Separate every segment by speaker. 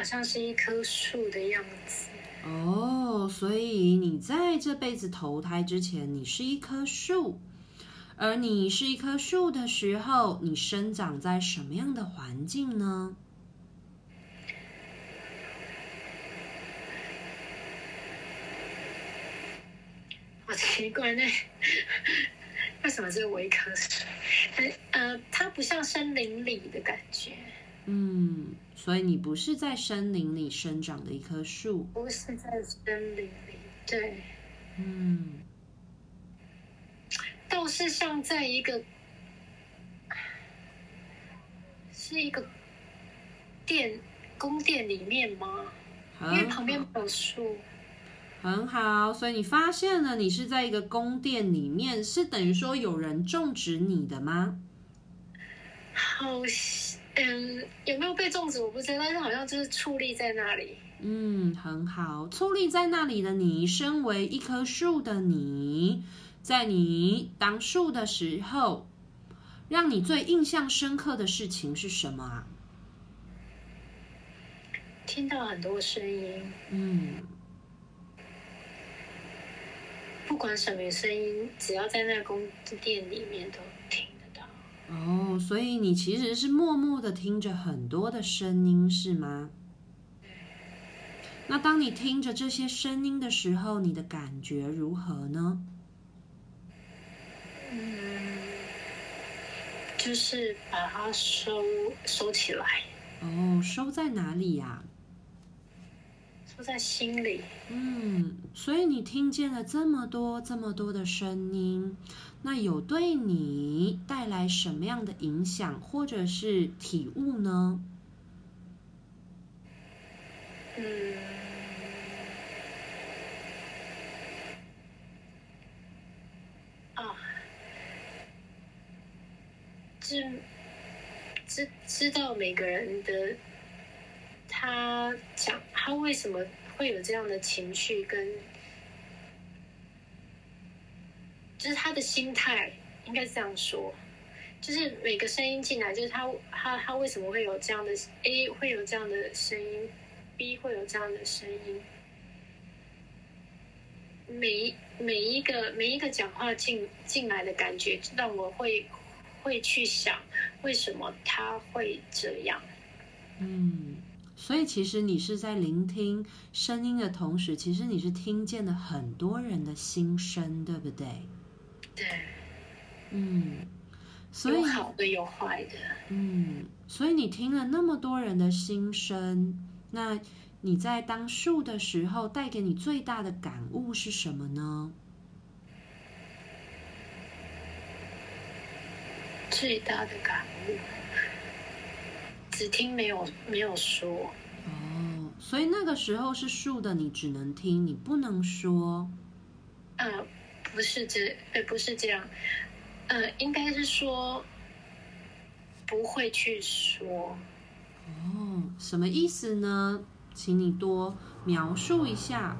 Speaker 1: 好像是一棵树的样子。
Speaker 2: 哦，所以你在这辈子投胎之前，你是一棵树，而你是一棵树的时候，你生长在什么样的环境呢？
Speaker 1: 好奇怪呢，为 什么是我一棵树？呃，它不像森林里的感觉。
Speaker 2: 嗯。所以你不是在森林里生长的一棵树，
Speaker 1: 不是在森林里，对，
Speaker 2: 嗯，
Speaker 1: 倒是像在一个，是一个殿宫殿里面吗？因为旁边没有树。
Speaker 2: 很好，所以你发现了，你是在一个宫殿里面，是等于说有人种植你的吗？
Speaker 1: 好像。嗯，有没有被种植我不知道，但是好像就是矗立在那里。
Speaker 2: 嗯，很好，矗立在那里的你，身为一棵树的你，在你当树的时候，让你最印象深刻的事情是什么啊？
Speaker 1: 听到很多声音。
Speaker 2: 嗯，
Speaker 1: 不管什么声音，只要在那宫殿里面都听。
Speaker 2: 哦，所以你其实是默默的听着很多的声音，是吗？那当你听着这些声音的时候，你的感觉如何呢？
Speaker 1: 嗯，就是把它收收起来。
Speaker 2: 哦，收在哪里呀？
Speaker 1: 收在心里。
Speaker 2: 嗯，所以你听见了这么多、这么多的声音。那有对你带来什么样的影响或者是体悟呢？
Speaker 1: 嗯，啊，知知知道每个人的他讲他为什么会有这样的情绪跟。就是他的心态，应该这样说，就是每个声音进来，就是他他他为什么会有这样的 A 会有这样的声音，B 会有这样的声音，每一每一个每一个讲话进进来的感觉，让我会会去想，为什么他会这样？
Speaker 2: 嗯，所以其实你是在聆听声音的同时，其实你是听见了很多人的心声，对不对？
Speaker 1: 对，
Speaker 2: 嗯，所以
Speaker 1: 有好的有坏的，
Speaker 2: 嗯，所以你听了那么多人的心声，那你在当树的时候，带给你最大的感悟是什么呢？
Speaker 1: 最大的感悟，只听没有没有说。
Speaker 2: 哦，所以那个时候是树的，你只能听，你不能说。
Speaker 1: 嗯。不是这，呃，不是这样，呃，应该是说不会去说。
Speaker 2: 哦，什么意思呢？请你多描述一下。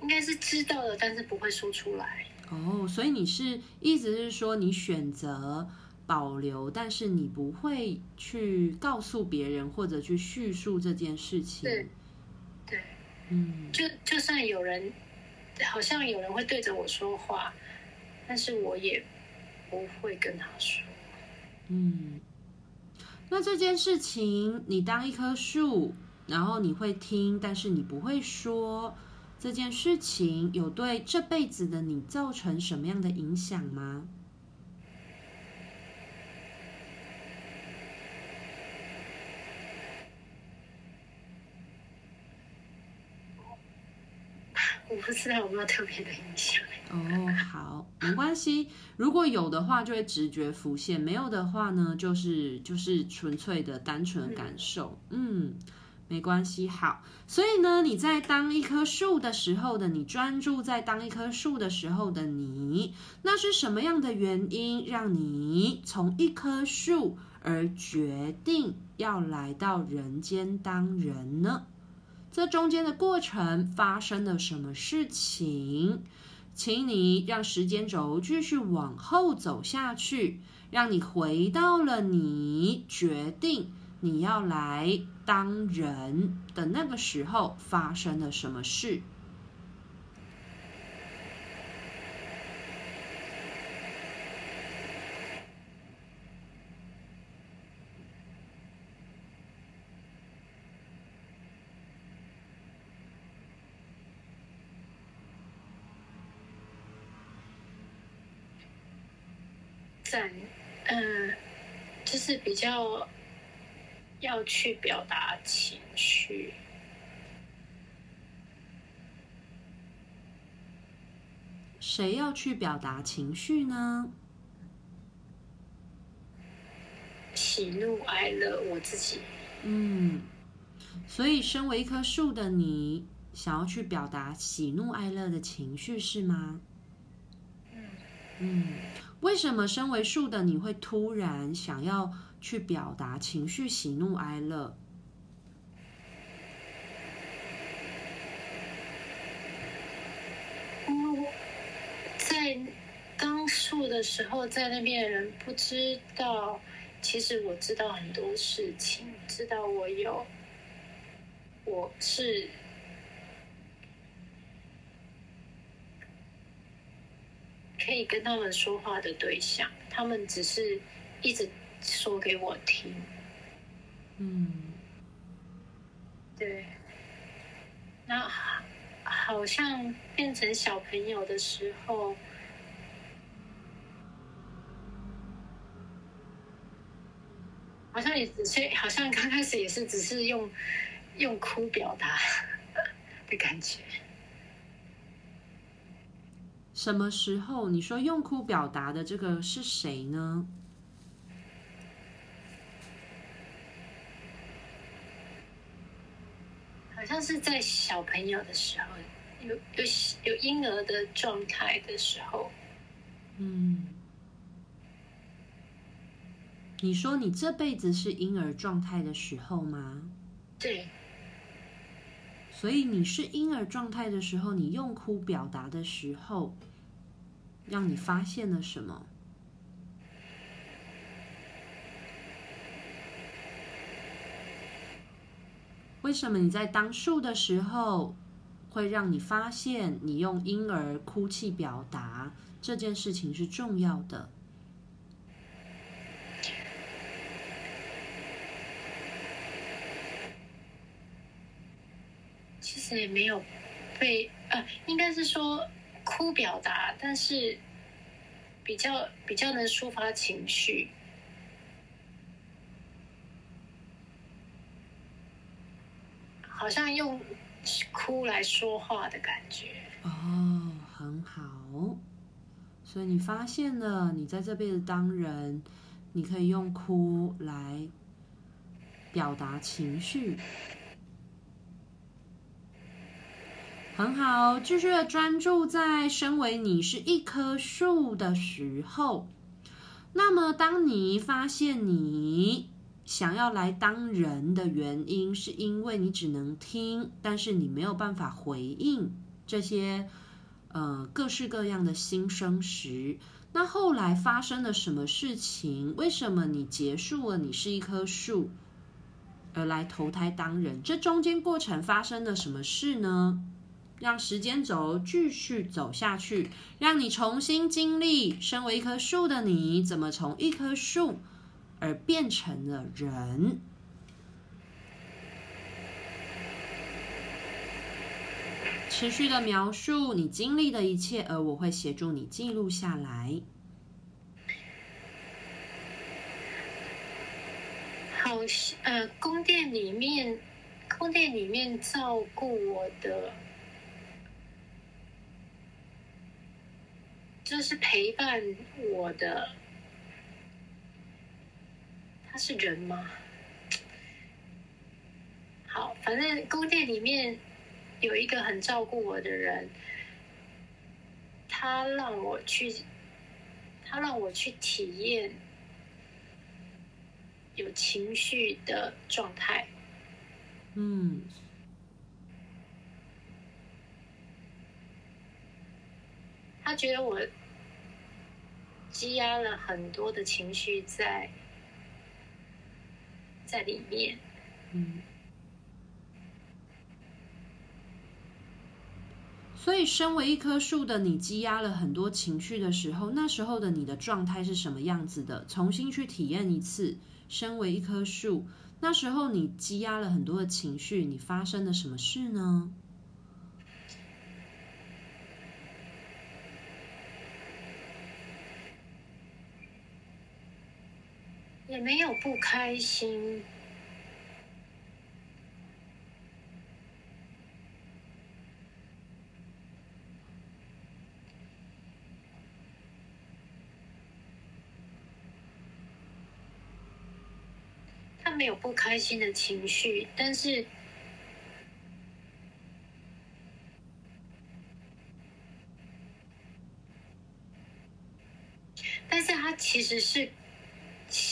Speaker 1: 应该是知道了，但是不会说出来。
Speaker 2: 哦，所以你是意思是说你选择。保留，但是你不会去告诉别人或者去叙述这件事情。
Speaker 1: 对，对，
Speaker 2: 嗯，
Speaker 1: 就就算有人，好像有人会对着我说话，但是我也不会跟他说。
Speaker 2: 嗯，那这件事情，你当一棵树，然后你会听，但是你不会说，这件事情有对这辈子的你造成什么样的影响吗？
Speaker 1: 我不知道有没有特别的印象。
Speaker 2: 哦，好，没关系。如果有的话，就会直觉浮现；没有的话呢，就是就是纯粹的单纯感受。嗯，没关系。好，所以呢，你在当一棵树的时候的你，专注在当一棵树的时候的你，那是什么样的原因让你从一棵树而决定要来到人间当人呢？这中间的过程发生了什么事情，请你让时间轴继续往后走下去，让你回到了你决定你要来当人的那个时候发生了什么事。
Speaker 1: 在，嗯，就是比较要去表达情绪。
Speaker 2: 谁要去表达情绪呢？
Speaker 1: 喜怒哀乐，我自己。
Speaker 2: 嗯，所以身为一棵树的你，想要去表达喜怒哀乐的情绪是吗？嗯。嗯。为什么身为树的你会突然想要去表达情绪喜怒哀乐？
Speaker 1: 嗯，在当树的时候，在那边的人不知道，其实我知道很多事情，知道我有，我是。可以跟他们说话的对象，他们只是一直说给我听。
Speaker 2: 嗯，
Speaker 1: 对。那好像变成小朋友的时候，好像也只是，好像刚开始也是只是用用哭表达的感觉。
Speaker 2: 什么时候你说用哭表达的这个是谁呢？
Speaker 1: 好像是在小朋友的时候，有有有婴儿的状态的时候。
Speaker 2: 嗯，你说你这辈子是婴儿状态的时候吗？
Speaker 1: 对。
Speaker 2: 所以你是婴儿状态的时候，你用哭表达的时候。让你发现了什么？为什么你在当树的时候，会让你发现你用婴儿哭泣表达这件事情是重要的？
Speaker 1: 其实也没有被，呃，应该是说。哭表达，但是比较比较能抒发情绪，好像用哭来说话的感觉。
Speaker 2: 哦，很好。所以你发现了，你在这辈子当人，你可以用哭来表达情绪。很好，继续专注在身为你是一棵树的时候。那么，当你发现你想要来当人的原因，是因为你只能听，但是你没有办法回应这些呃各式各样的心声时，那后来发生了什么事情？为什么你结束了你是一棵树，而来投胎当人？这中间过程发生了什么事呢？让时间轴继续走下去，让你重新经历身为一棵树的你，怎么从一棵树而变成了人。持续的描述你经历的一切，而我会协助你记录下来。
Speaker 1: 好，呃，宫殿里面，宫殿里面照顾我的。就是陪伴我的，他是人吗？好，反正宫殿里面有一个很照顾我的人，他让我去，他让我去体验有情绪的状态。
Speaker 2: 嗯。
Speaker 1: 他觉得我积压了很多的情绪在在里面。
Speaker 2: 嗯。所以，身为一棵树的你，积压了很多情绪的时候，那时候的你的状态是什么样子的？重新去体验一次，身为一棵树，那时候你积压了很多的情绪，你发生了什么事呢？
Speaker 1: 也没有不开心。他没有不开心的情绪，但是，但是他其实是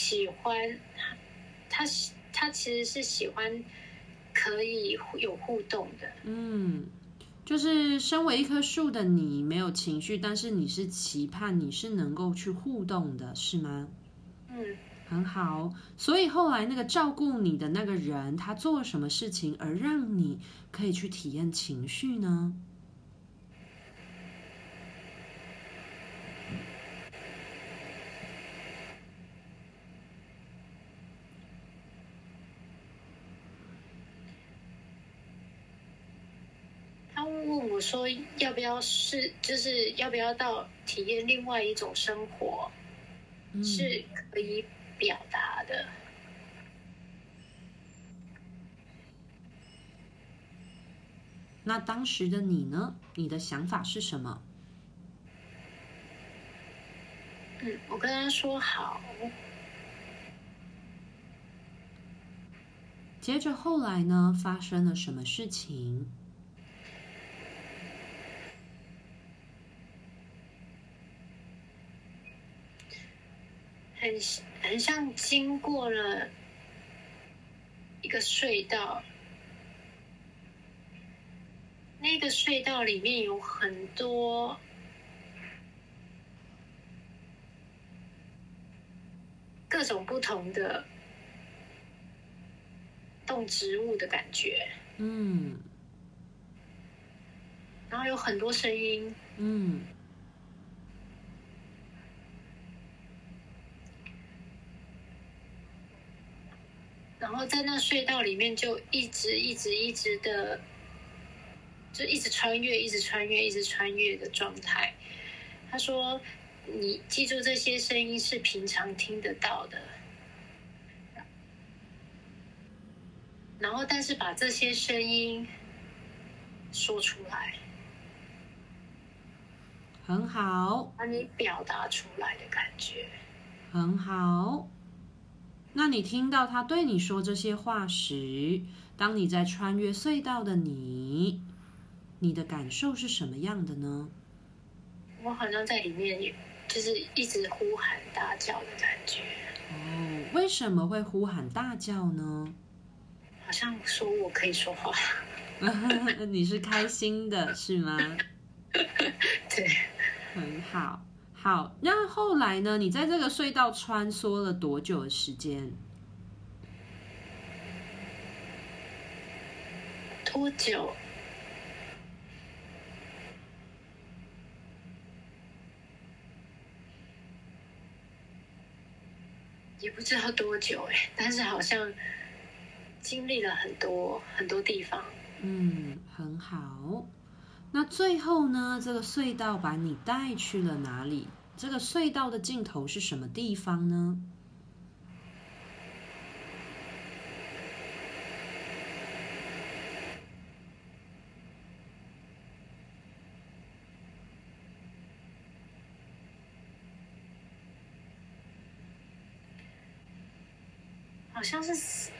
Speaker 1: 喜欢他，他他其实是喜欢可以有互动的。
Speaker 2: 嗯，就是身为一棵树的你没有情绪，但是你是期盼你是能够去互动的，是吗？
Speaker 1: 嗯。
Speaker 2: 很好，所以后来那个照顾你的那个人，他做了什么事情，而让你可以去体验情绪呢？
Speaker 1: 他问我说：“要不要是，就是要不要到体验另外一种生活，嗯、是可以。”表达的。
Speaker 2: 那当时的你呢？你的想法是什么？
Speaker 1: 嗯，我跟他说好。
Speaker 2: 接着后来呢？发生了什么事情？
Speaker 1: 很很像经过了一个隧道，那个隧道里面有很多各种不同的动植物的感觉，
Speaker 2: 嗯，
Speaker 1: 然后有很多声音，
Speaker 2: 嗯。
Speaker 1: 然后在那隧道里面，就一直一直一直的，就一直穿越，一直穿越，一直穿越的状态。他说：“你记住这些声音是平常听得到的，然后但是把这些声音说出来，
Speaker 2: 很好，
Speaker 1: 把你表达出来的感觉，
Speaker 2: 很好。”那你听到他对你说这些话时，当你在穿越隧道的你，你的感受是什么样的呢？
Speaker 1: 我好像在里面，就是一直呼喊大叫的感觉。
Speaker 2: 哦，为什么会呼喊大叫呢？
Speaker 1: 好像说我可以说话。
Speaker 2: 你是开心的，是吗？
Speaker 1: 对，
Speaker 2: 很好。好，那后来呢？你在这个隧道穿梭了多久的时间？
Speaker 1: 多久？也不知道多久哎，但是好像经历了很多很多地方。
Speaker 2: 嗯，很好。那最后呢？这个隧道把你带去了哪里？这个隧道的尽头是什么地方呢？
Speaker 1: 好像是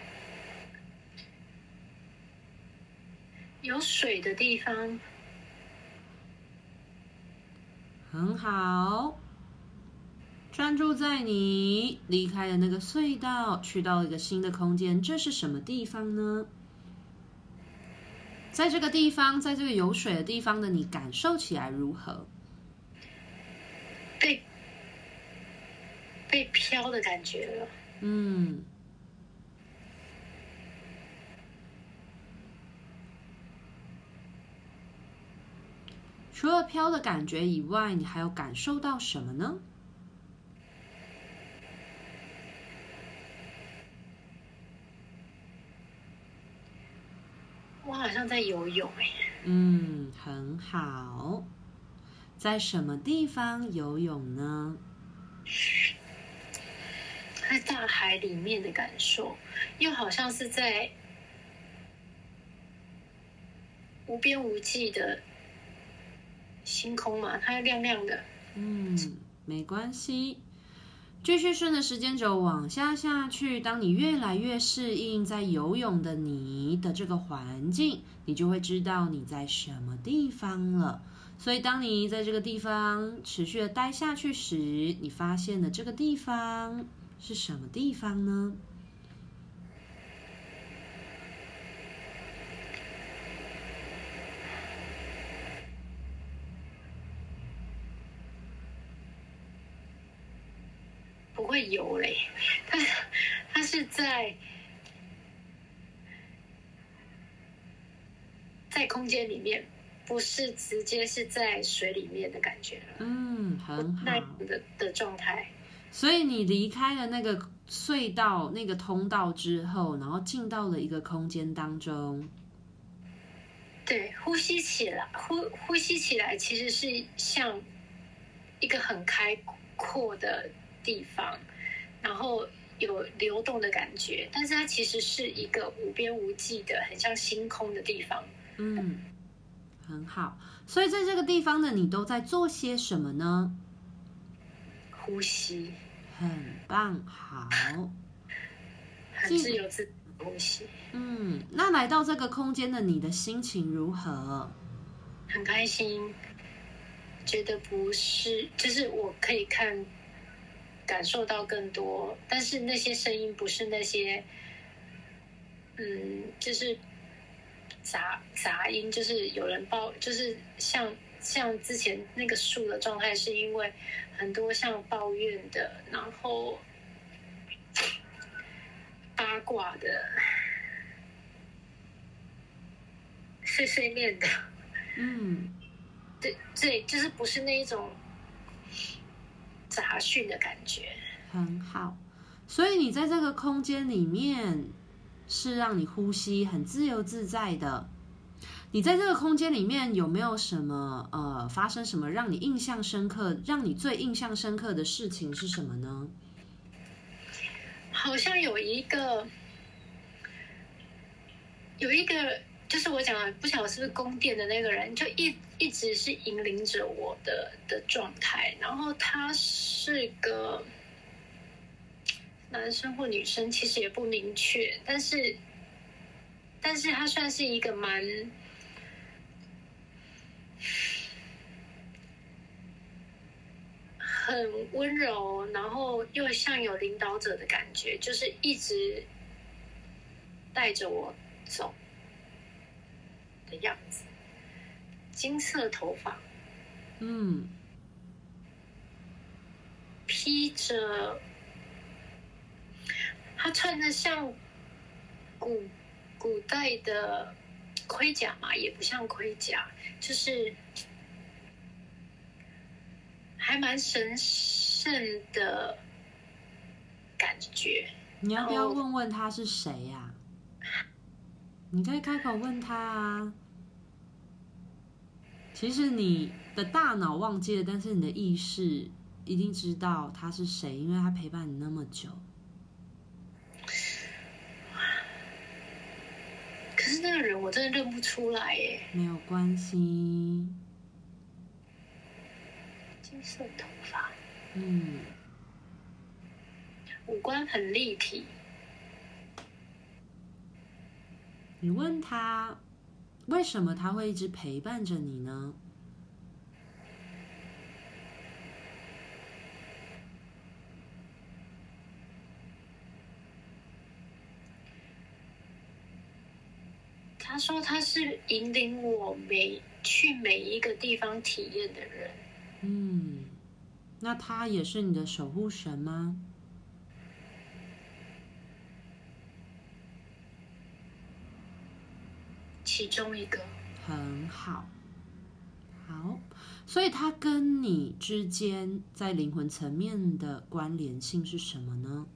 Speaker 1: 有水的地方。
Speaker 2: 很好，专注在你离开的那个隧道，去到一个新的空间，这是什么地方呢？在这个地方，在这个有水的地方的你，感受起来如何？
Speaker 1: 被被飘的感觉了。
Speaker 2: 嗯。除了飘的感觉以外，你还有感受到什么呢？
Speaker 1: 我好像在游泳哎。
Speaker 2: 嗯，很好。在什么地方游泳呢？
Speaker 1: 在大海里面的感受，又好像是在无边无际的。星空嘛，它要亮亮的。
Speaker 2: 嗯，没关系，继续顺着时间轴往下下去。当你越来越适应在游泳的你的这个环境，你就会知道你在什么地方了。所以，当你在这个地方持续的待下去时，你发现的这个地方是什么地方呢？
Speaker 1: 会游嘞，它它是在在空间里面，不是直接是在水里面的感觉。
Speaker 2: 嗯，很好
Speaker 1: 的的状态。
Speaker 2: 所以你离开了那个隧道、那个通道之后，然后进到了一个空间当中。
Speaker 1: 对，呼吸起来，呼呼吸起来，其实是像一个很开阔的。地方，然后有流动的感觉，但是它其实是一个无边无际的，很像星空的地方。
Speaker 2: 嗯，很好。所以在这个地方呢，你都在做些什么呢？
Speaker 1: 呼吸，
Speaker 2: 很棒，好，
Speaker 1: 很自由自呼吸。
Speaker 2: 嗯，那来到这个空间的你的心情如何？
Speaker 1: 很开心，觉得不是，就是我可以看。感受到更多，但是那些声音不是那些，嗯，就是杂杂音，就是有人抱，就是像像之前那个树的状态，是因为很多像抱怨的，然后八卦的，碎碎念的，
Speaker 2: 嗯，
Speaker 1: 对对，就是不是那一种。杂讯的感觉
Speaker 2: 很好，所以你在这个空间里面是让你呼吸很自由自在的。你在这个空间里面有没有什么呃发生什么让你印象深刻、让你最印象深刻的事情是什么呢？
Speaker 1: 好像有一个，有一个。就是我讲的，不晓得是不是宫殿的那个人，就一一直是引领着我的的状态。然后他是个男生或女生，其实也不明确。但是，但是他算是一个蛮很温柔，然后又像有领导者的感觉，就是一直带着我走。的样子，金色头发，
Speaker 2: 嗯，
Speaker 1: 披着，他穿着像古古代的盔甲嘛，也不像盔甲，就是还蛮神圣的感觉。
Speaker 2: 你要不要问问他是谁呀？你可以开口问他啊。其实你的大脑忘记了，但是你的意识一定知道他是谁，因为他陪伴你那么久。
Speaker 1: 可是那个人我真的认不出来耶。
Speaker 2: 没有关系。
Speaker 1: 金色头发，
Speaker 2: 嗯，
Speaker 1: 五官很立体。
Speaker 2: 你问他，为什么他会一直陪伴着你呢？
Speaker 1: 他说他是引领我每去每一个地方体验的人。
Speaker 2: 嗯，那他也是你的守护神吗？
Speaker 1: 其中一个。
Speaker 2: 很好，好，所以他跟你之间在灵魂层面的关联性是什么呢？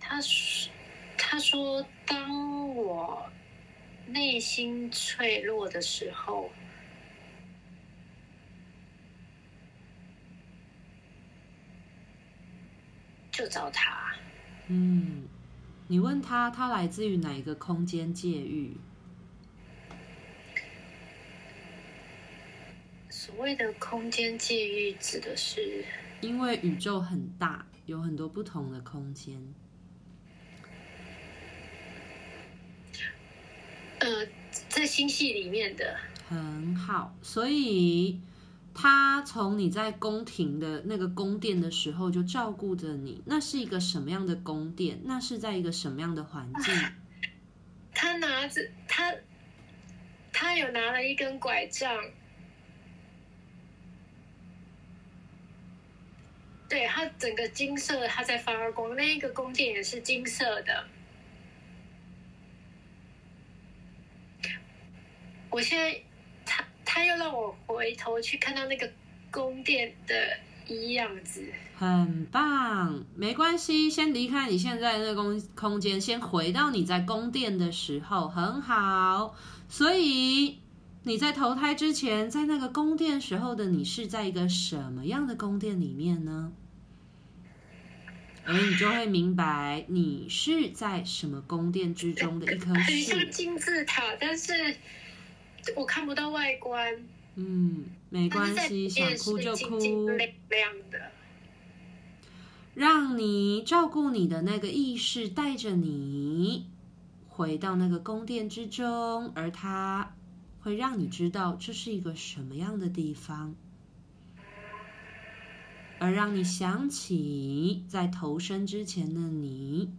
Speaker 1: 他说：“他说，当我内心脆弱的时候，就找他。
Speaker 2: 嗯，你问他，他来自于哪一个空间界域？
Speaker 1: 所谓的空间界域，指的是
Speaker 2: 因为宇宙很大，有很多不同的空间。”
Speaker 1: 呃，在星系里面的
Speaker 2: 很好，所以他从你在宫廷的那个宫殿的时候就照顾着你。那是一个什么样的宫殿？那是在一个什么样的环境？啊，
Speaker 1: 他拿着他，他有拿了一根拐杖，对，他整个金色，他在发光。那一个宫殿也是金色的。我现在，他他又让我回头去看到那个宫殿的样子，
Speaker 2: 很棒，没关系，先离开你现在的那个空空间，先回到你在宫殿的时候，很好。所以你在投胎之前，在那个宫殿时候的你是在一个什么样的宫殿里面呢？而你就会明白，你是在什么宫殿之中的一棵树，
Speaker 1: 很像金字塔，但是。我看不到外观，
Speaker 2: 嗯，没关系，想哭就哭。
Speaker 1: 亮的，
Speaker 2: 让你照顾你的那个意识带着你回到那个宫殿之中，而它会让你知道这是一个什么样的地方，而让你想起在投身之前的你，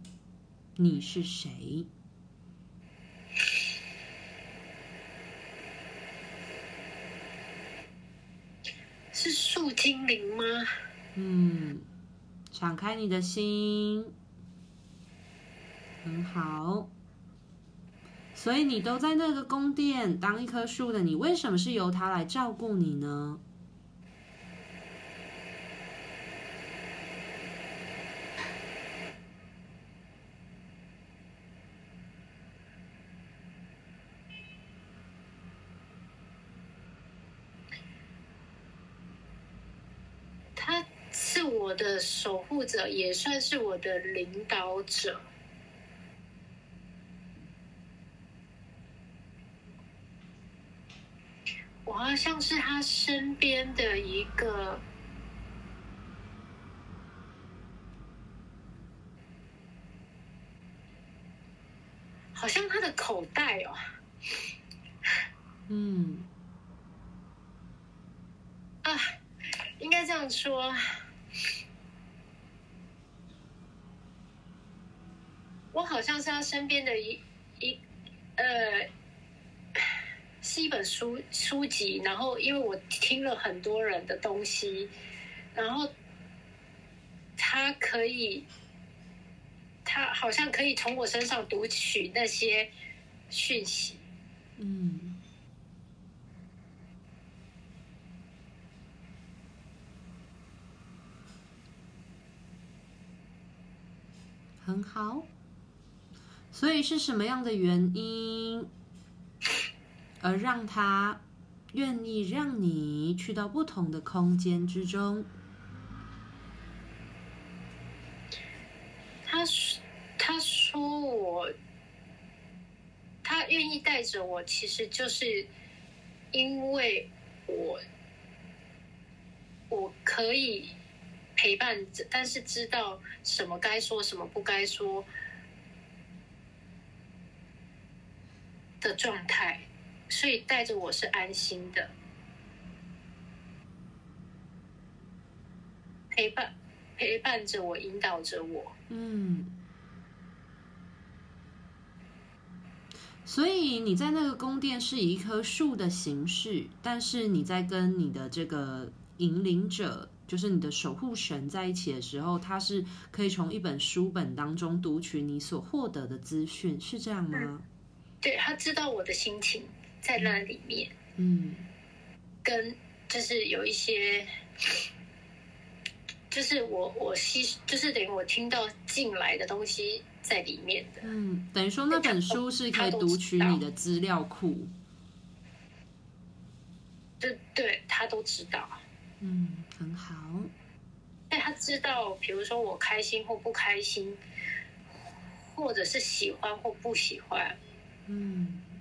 Speaker 2: 你是谁？
Speaker 1: 是树精灵吗？
Speaker 2: 嗯，敞开你的心，很好。所以你都在那个宫殿当一棵树的你，为什么是由它来照顾你呢？
Speaker 1: 我的守护者也算是我的领导者，我好像是他身边的一个，好像他的口袋哦，
Speaker 2: 嗯，
Speaker 1: 啊，应该这样说。我好像是他身边的一一呃，是一本书书籍，然后因为我听了很多人的东西，然后他可以，他好像可以从我身上读取那些讯息，
Speaker 2: 嗯，很好。所以是什么样的原因，而让他愿意让你去到不同的空间之中？
Speaker 1: 他说：“他说我，他愿意带着我，其实就是因为我，我可以陪伴着，但是知道什么该说，什么不该说。”的状态，所以带着我是安心的。陪伴陪伴着我，引导着我。
Speaker 2: 嗯。所以你在那个宫殿是以一棵树的形式，但是你在跟你的这个引领者，就是你的守护神在一起的时候，他是可以从一本书本当中读取你所获得的资讯，是这样吗？嗯、
Speaker 1: 对，他知道我的心情在那里面，
Speaker 2: 嗯，
Speaker 1: 跟就是有一些，就是我我吸，就是等于我听到进来的东西。在里面的，
Speaker 2: 嗯，等于说那本书是可以读取你的资料库，
Speaker 1: 对对，他都知道，
Speaker 2: 嗯，很好。
Speaker 1: 但他知道，比如说我开心或不开心，或者是喜欢或不喜欢，
Speaker 2: 嗯，